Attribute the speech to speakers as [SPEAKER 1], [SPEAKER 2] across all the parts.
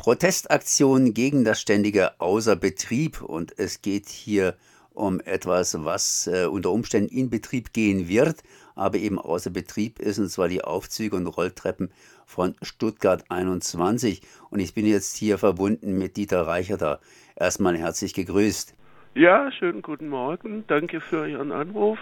[SPEAKER 1] Protestaktion gegen das ständige Außerbetrieb und es geht hier um etwas, was äh, unter Umständen in Betrieb gehen wird, aber eben außer Betrieb ist, und zwar die Aufzüge und Rolltreppen von Stuttgart 21. Und ich bin jetzt hier verbunden mit Dieter Reicherter. Erstmal herzlich gegrüßt.
[SPEAKER 2] Ja, schönen guten Morgen. Danke für Ihren Anruf.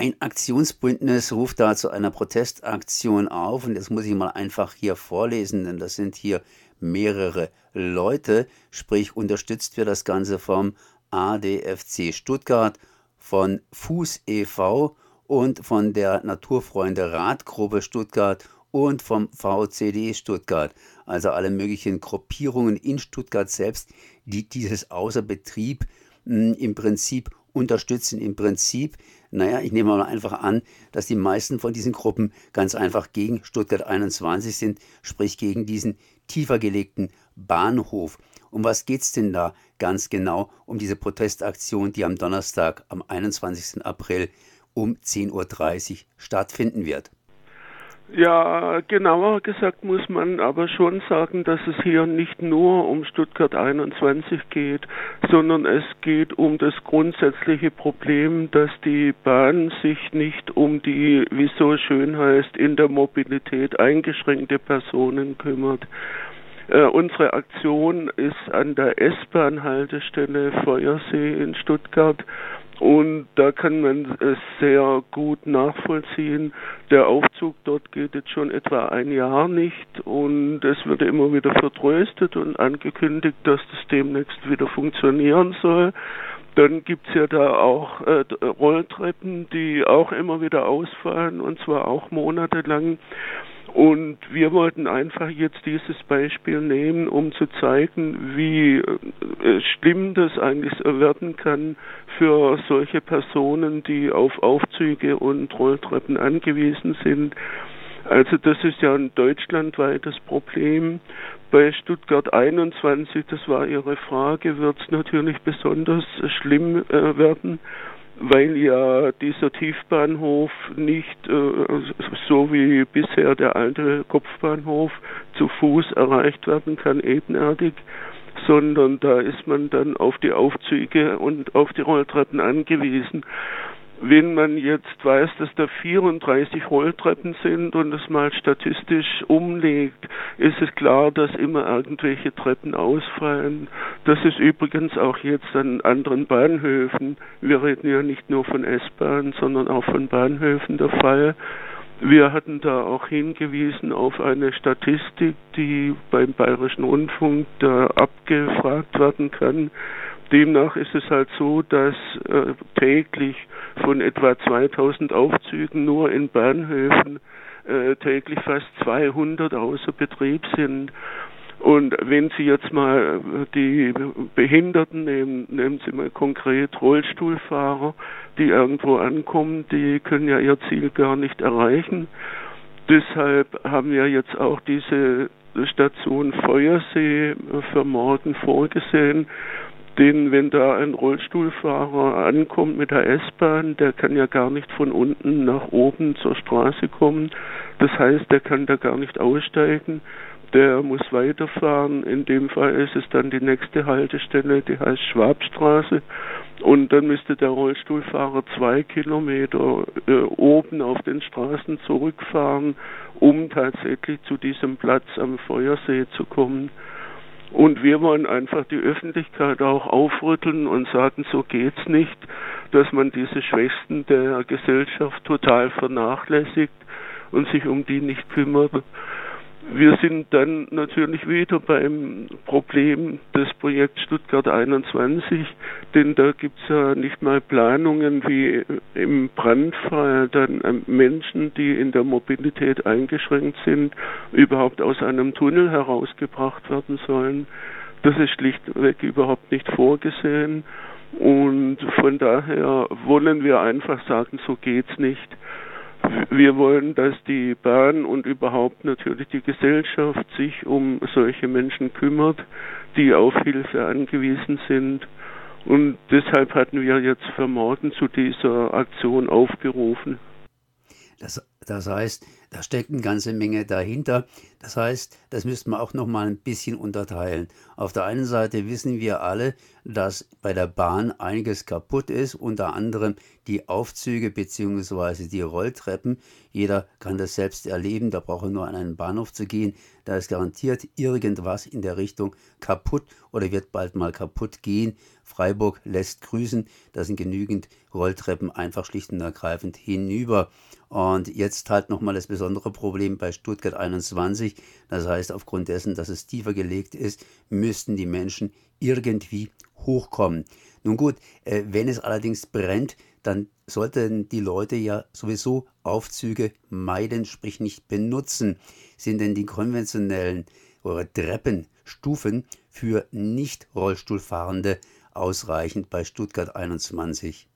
[SPEAKER 1] Ein Aktionsbündnis ruft da zu einer Protestaktion auf und das muss ich mal einfach hier vorlesen, denn das sind hier mehrere Leute, sprich unterstützt wird das Ganze vom ADFC Stuttgart, von Fuß e.V. und von der Naturfreunde Radgruppe Stuttgart und vom VCD Stuttgart, also alle möglichen Gruppierungen in Stuttgart selbst, die dieses Außerbetrieb hm, im Prinzip unterstützen. Im Prinzip naja, ich nehme mal einfach an, dass die meisten von diesen Gruppen ganz einfach gegen Stuttgart 21 sind, sprich gegen diesen tiefer gelegten Bahnhof. Um was geht es denn da ganz genau um diese Protestaktion, die am Donnerstag, am 21. April um 10.30 Uhr stattfinden wird?
[SPEAKER 2] Ja, genauer gesagt muss man aber schon sagen, dass es hier nicht nur um Stuttgart 21 geht, sondern es geht um das grundsätzliche Problem, dass die Bahn sich nicht um die, wie so schön heißt, in der Mobilität eingeschränkte Personen kümmert. Äh, unsere Aktion ist an der S-Bahn-Haltestelle Feuersee in Stuttgart und da kann man es sehr gut nachvollziehen. Der Aufzug dort geht jetzt schon etwa ein Jahr nicht und es wird immer wieder vertröstet und angekündigt, dass das demnächst wieder funktionieren soll. Dann gibt's ja da auch äh, Rolltreppen, die auch immer wieder ausfallen und zwar auch monatelang. Und wir wollten einfach jetzt dieses Beispiel nehmen, um zu zeigen, wie äh, schlimm das eigentlich werden kann für solche Personen, die auf Aufzüge und Rolltreppen angewiesen sind. Also das ist ja ein deutschlandweites Problem. Bei Stuttgart 21, das war Ihre Frage, wird es natürlich besonders schlimm äh, werden weil ja dieser Tiefbahnhof nicht äh, so wie bisher der alte Kopfbahnhof zu Fuß erreicht werden kann, ebenerdig, sondern da ist man dann auf die Aufzüge und auf die Rolltreppen angewiesen. Wenn man jetzt weiß, dass da 34 Rolltreppen sind und es mal statistisch umlegt, ist es klar, dass immer irgendwelche Treppen ausfallen. Das ist übrigens auch jetzt an anderen Bahnhöfen. Wir reden ja nicht nur von S-Bahnen, sondern auch von Bahnhöfen der Fall. Wir hatten da auch hingewiesen auf eine Statistik, die beim Bayerischen Rundfunk da abgefragt werden kann. Demnach ist es halt so, dass äh, täglich von etwa 2000 Aufzügen nur in Bahnhöfen äh, täglich fast 200 außer Betrieb sind. Und wenn Sie jetzt mal die Behinderten nehmen, nehmen Sie mal konkret Rollstuhlfahrer, die irgendwo ankommen, die können ja ihr Ziel gar nicht erreichen. Deshalb haben wir jetzt auch diese Station Feuersee für morgen vorgesehen, denn wenn da ein Rollstuhlfahrer ankommt mit der S-Bahn, der kann ja gar nicht von unten nach oben zur Straße kommen. Das heißt, der kann da gar nicht aussteigen. Der muss weiterfahren. In dem Fall ist es dann die nächste Haltestelle, die heißt Schwabstraße. Und dann müsste der Rollstuhlfahrer zwei Kilometer äh, oben auf den Straßen zurückfahren, um tatsächlich zu diesem Platz am Feuersee zu kommen. Und wir wollen einfach die Öffentlichkeit auch aufrütteln und sagen, so geht's nicht, dass man diese Schwächsten der Gesellschaft total vernachlässigt und sich um die nicht kümmert. Wir sind dann natürlich wieder beim Problem des Projekts Stuttgart 21, denn da gibt's ja nicht mal Planungen wie im Brandfall dann Menschen, die in der Mobilität eingeschränkt sind, überhaupt aus einem Tunnel herausgebracht werden sollen. Das ist schlichtweg überhaupt nicht vorgesehen und von daher wollen wir einfach sagen, so geht's nicht. Wir wollen, dass die Bahn und überhaupt natürlich die Gesellschaft sich um solche Menschen kümmert, die auf Hilfe angewiesen sind. Und deshalb hatten wir jetzt für morgen zu dieser Aktion aufgerufen.
[SPEAKER 1] Das, das heißt, Da steckt eine ganze Menge dahinter. Das heißt, das müsste man auch noch mal ein bisschen unterteilen. Auf der einen Seite wissen wir alle, dass bei der Bahn einiges kaputt ist, unter anderem die Aufzüge bzw. die Rolltreppen. Jeder kann das selbst erleben, da braucht er nur an einen Bahnhof zu gehen. Da ist garantiert irgendwas in der Richtung kaputt oder wird bald mal kaputt gehen. Freiburg lässt grüßen, da sind genügend Rolltreppen einfach schlicht und ergreifend hinüber. Und jetzt halt nochmal das besondere Problem bei Stuttgart 21. Das heißt, aufgrund dessen, dass es tiefer gelegt ist, müssten die Menschen irgendwie hochkommen. Nun gut, äh, wenn es allerdings brennt, dann sollten die Leute ja sowieso Aufzüge meiden, sprich nicht benutzen. Sind denn die konventionellen oder Treppenstufen für nicht Rollstuhlfahrende ausreichend bei Stuttgart 21?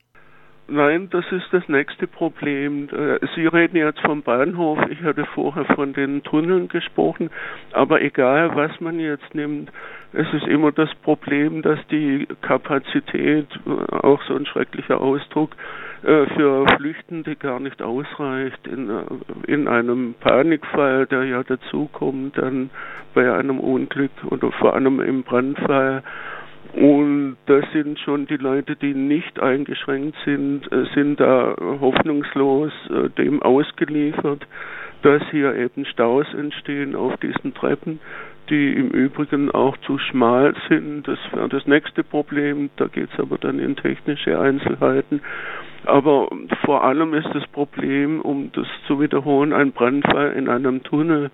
[SPEAKER 2] Nein, das ist das nächste Problem. Äh, Sie reden jetzt vom Bahnhof, ich hatte vorher von den Tunneln gesprochen, aber egal was man jetzt nimmt, es ist immer das Problem, dass die Kapazität, äh, auch so ein schrecklicher Ausdruck, äh, für Flüchtende gar nicht ausreicht. In, in einem Panikfall, der ja dazukommt, dann bei einem Unglück oder vor allem im Brandfall, und das sind schon die Leute, die nicht eingeschränkt sind, äh, sind da hoffnungslos äh, dem ausgeliefert, dass hier eben Staus entstehen auf diesen Treppen, die im Übrigen auch zu schmal sind. Das wäre das nächste Problem, da geht es aber dann in technische Einzelheiten. Aber vor allem ist das Problem, um das zu wiederholen, ein Brandfall in einem Tunnel.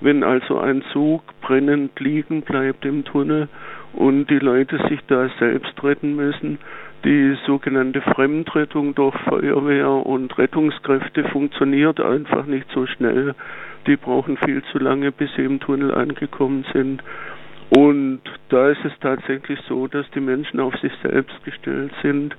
[SPEAKER 2] Wenn also ein Zug brennend liegen bleibt im Tunnel und die Leute sich da selbst retten müssen. Die sogenannte Fremdrettung durch Feuerwehr und Rettungskräfte funktioniert einfach nicht so schnell. Die brauchen viel zu lange, bis sie im Tunnel angekommen sind. Und da ist es tatsächlich so, dass die Menschen auf sich selbst gestellt sind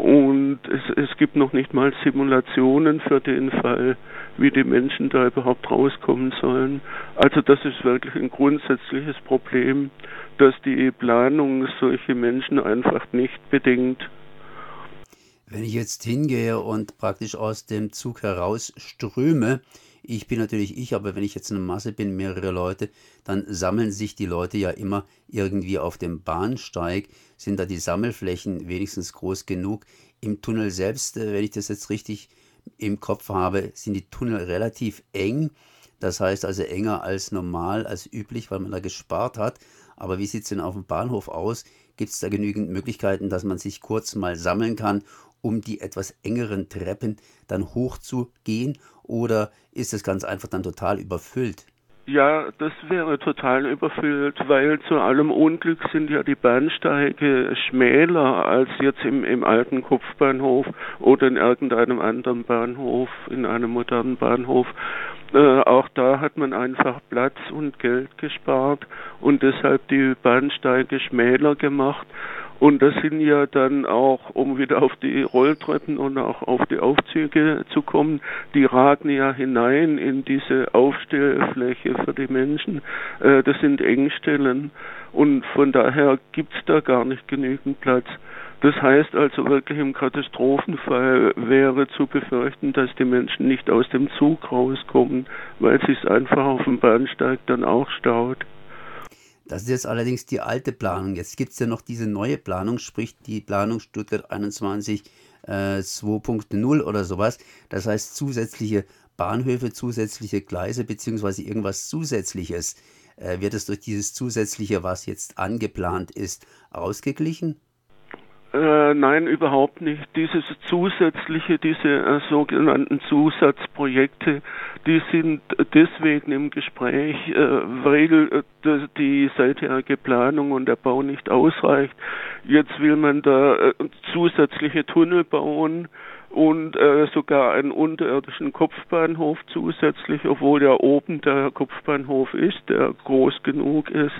[SPEAKER 2] und es, es gibt noch nicht mal Simulationen für den Fall, wie die Menschen da überhaupt rauskommen sollen. Also das ist wirklich ein grundsätzliches Problem, dass die Planung solche Menschen einfach nicht bedingt.
[SPEAKER 1] Wenn ich jetzt hingehe und praktisch aus dem Zug herausströme, ich bin natürlich ich, aber wenn ich jetzt eine Masse bin, mehrere Leute, dann sammeln sich die Leute ja immer irgendwie auf dem Bahnsteig. Sind da die Sammelflächen wenigstens groß genug? Im Tunnel selbst, äh, wenn ich das jetzt richtig im Kopf habe, sind die Tunnel relativ eng. Das heißt also enger als normal, als üblich, weil man da gespart hat. Aber wie sieht es denn auf dem Bahnhof aus? Gibt es da genügend Möglichkeiten, dass man sich kurz mal sammeln kann, um die etwas engeren Treppen dann hochzugehen? Oder ist es ganz einfach dann total überfüllt?
[SPEAKER 2] Ja, das wäre total überfüllt, weil zu allem Unglück sind ja die Bahnsteige schmäler als jetzt im, im alten Kopfbahnhof oder in irgendeinem anderen Bahnhof, in einem modernen Bahnhof. Äh, auch da hat man einfach Platz und Geld gespart und deshalb die Bahnsteige schmäler gemacht und das sind ja dann auch, um wieder auf die Rolltreppen und auch auf die Aufzüge zu kommen, die ragen ja hinein in diese Aufstellfläche für die Menschen. Äh, das sind Engstellen und von daher gibt's da gar nicht genügend Platz. Das heißt also wirklich im Katastrophenfall wäre zu befürchten, dass die Menschen nicht aus dem Zug rauskommen, weil sich einfach auf dem Bahnsteig dann auch staut.
[SPEAKER 1] Das ist jetzt allerdings die alte Planung. Jetzt gibt es ja noch diese neue Planung, sprich die Planung Stuttgart 21 äh, 2.0 oder sowas. Das heißt zusätzliche Bahnhöfe, zusätzliche Gleise beziehungsweise irgendwas Zusätzliches. Äh, wird es durch dieses Zusätzliche, was jetzt angeplant ist, ausgeglichen?
[SPEAKER 2] Äh, nein, überhaupt nicht. Dieses zusätzliche, diese äh, sogenannten Zusatzprojekte, die sind deswegen im Gespräch, äh, weil äh, die seitherige Planung und der Bau nicht ausreicht. Jetzt will man da äh, zusätzliche Tunnel bauen und äh, sogar einen unterirdischen Kopfbahnhof zusätzlich, obwohl ja oben der Kopfbahnhof ist, der groß genug ist.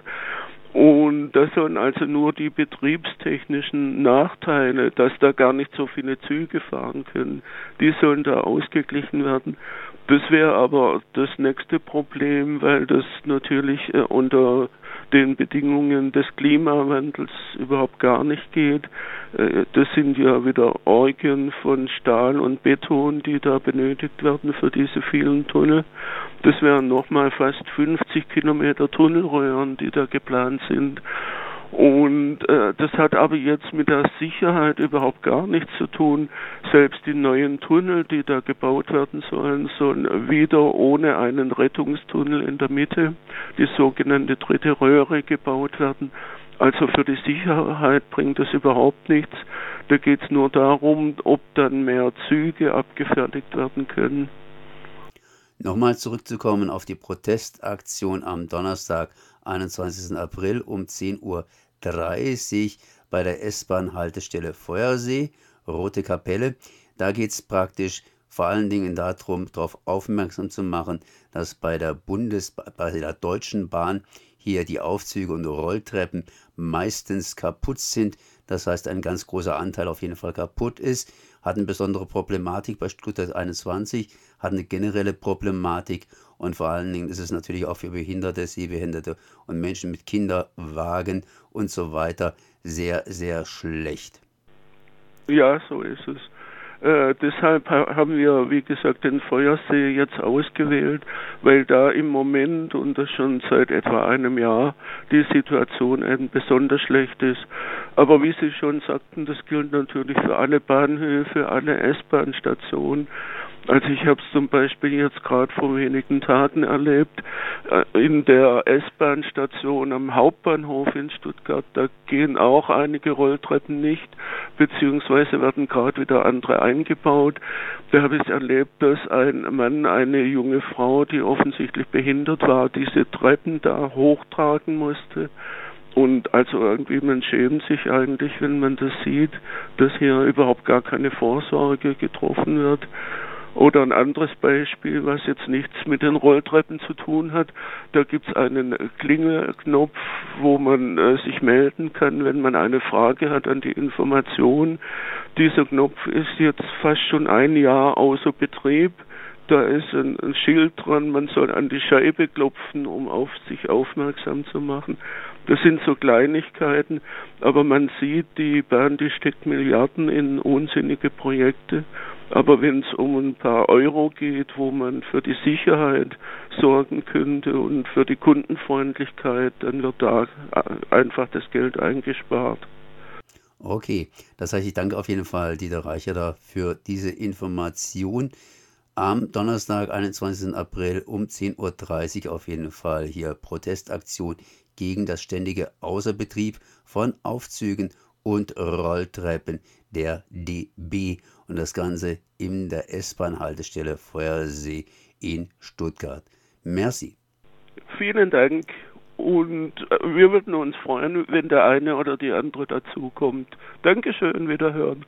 [SPEAKER 2] Und das sollen also nur die betriebstechnischen Nachteile, dass da gar nicht so viele Züge fahren können, die sollen da ausgeglichen werden. Das wäre aber das nächste Problem, weil das natürlich äh, unter den Bedingungen des Klimawandels überhaupt gar nicht geht. Äh, das sind ja wieder Orgien von Stahl und Beton, die da benötigt werden für diese vielen Tunnel. Das wären nochmal fast 50 Kilometer Tunnelröhren, die da geplant sind. Und äh, das hat aber jetzt mit der Sicherheit überhaupt gar nichts zu tun. Selbst die neuen Tunnel, die da gebaut werden sollen, sollen wieder ohne einen Rettungstunnel in der Mitte, die sogenannte dritte Röhre, gebaut werden. Also für die Sicherheit bringt das überhaupt nichts. Da geht es nur darum, ob dann mehr Züge abgefertigt werden können.
[SPEAKER 1] Nochmal zurückzukommen auf die Protestaktion am Donnerstag, 21. April um 10.30 Uhr bei der S-Bahn-Haltestelle Feuersee, Rote Kapelle. Da geht es praktisch vor allen Dingen darum, darauf aufmerksam zu machen, dass bei der Bundes bei der Deutschen Bahn hier die Aufzüge und Rolltreppen meistens kaputt sind. Das heißt, ein ganz großer Anteil auf jeden Fall kaputt ist. Hat eine besondere Problematik bei Stuttgart 21, hat eine generelle Problematik und vor allen Dingen ist es natürlich auch für Behinderte, Sehbehinderte und Menschen mit Kinderwagen und so weiter sehr, sehr schlecht.
[SPEAKER 2] Ja, so ist es. Äh, deshalb haben wir, wie gesagt, den Feuersee jetzt ausgewählt, weil da im Moment und das schon seit etwa einem Jahr die Situation eben besonders schlecht ist. Aber wie Sie schon sagten, das gilt natürlich für alle Bahnhöfe, alle S-Bahn-Stationen. Also ich habe es zum Beispiel jetzt gerade vor wenigen Tagen erlebt, äh, in der S-Bahn-Station am Hauptbahnhof in Stuttgart, da gehen auch einige Rolltreppen nicht, beziehungsweise werden gerade wieder andere eingebaut. Da habe ich erlebt, dass ein Mann, eine junge Frau, die offensichtlich behindert war, diese Treppen da hochtragen musste. Und also irgendwie, man schämt sich eigentlich, wenn man das sieht, dass hier überhaupt gar keine Vorsorge getroffen wird. Oder ein anderes Beispiel, was jetzt nichts mit den Rolltreppen zu tun hat. Da gibt es einen Klingelknopf, wo man äh, sich melden kann, wenn man eine Frage hat an die Information. Dieser Knopf ist jetzt fast schon ein Jahr außer Betrieb. Da ist ein, ein Schild dran, man soll an die Scheibe klopfen, um auf sich aufmerksam zu machen. Das sind so Kleinigkeiten, aber man sieht, die Bahn, die steckt Milliarden in unsinnige Projekte aber wenn es um ein paar Euro geht, wo man für die Sicherheit sorgen könnte und für die Kundenfreundlichkeit, dann wird da einfach das Geld eingespart.
[SPEAKER 1] Okay, das heißt, ich danke auf jeden Fall Dieter Reicher für diese Information. Am Donnerstag, 21. April um 10.30 Uhr auf jeden Fall hier Protestaktion gegen das ständige Außerbetrieb von Aufzügen und Rolltreppen der DB und das Ganze in der S-Bahn-Haltestelle Feuersee in Stuttgart. Merci.
[SPEAKER 2] Vielen Dank und äh, wir würden uns freuen, wenn der eine oder die andere dazukommt. Dankeschön, wiederhören.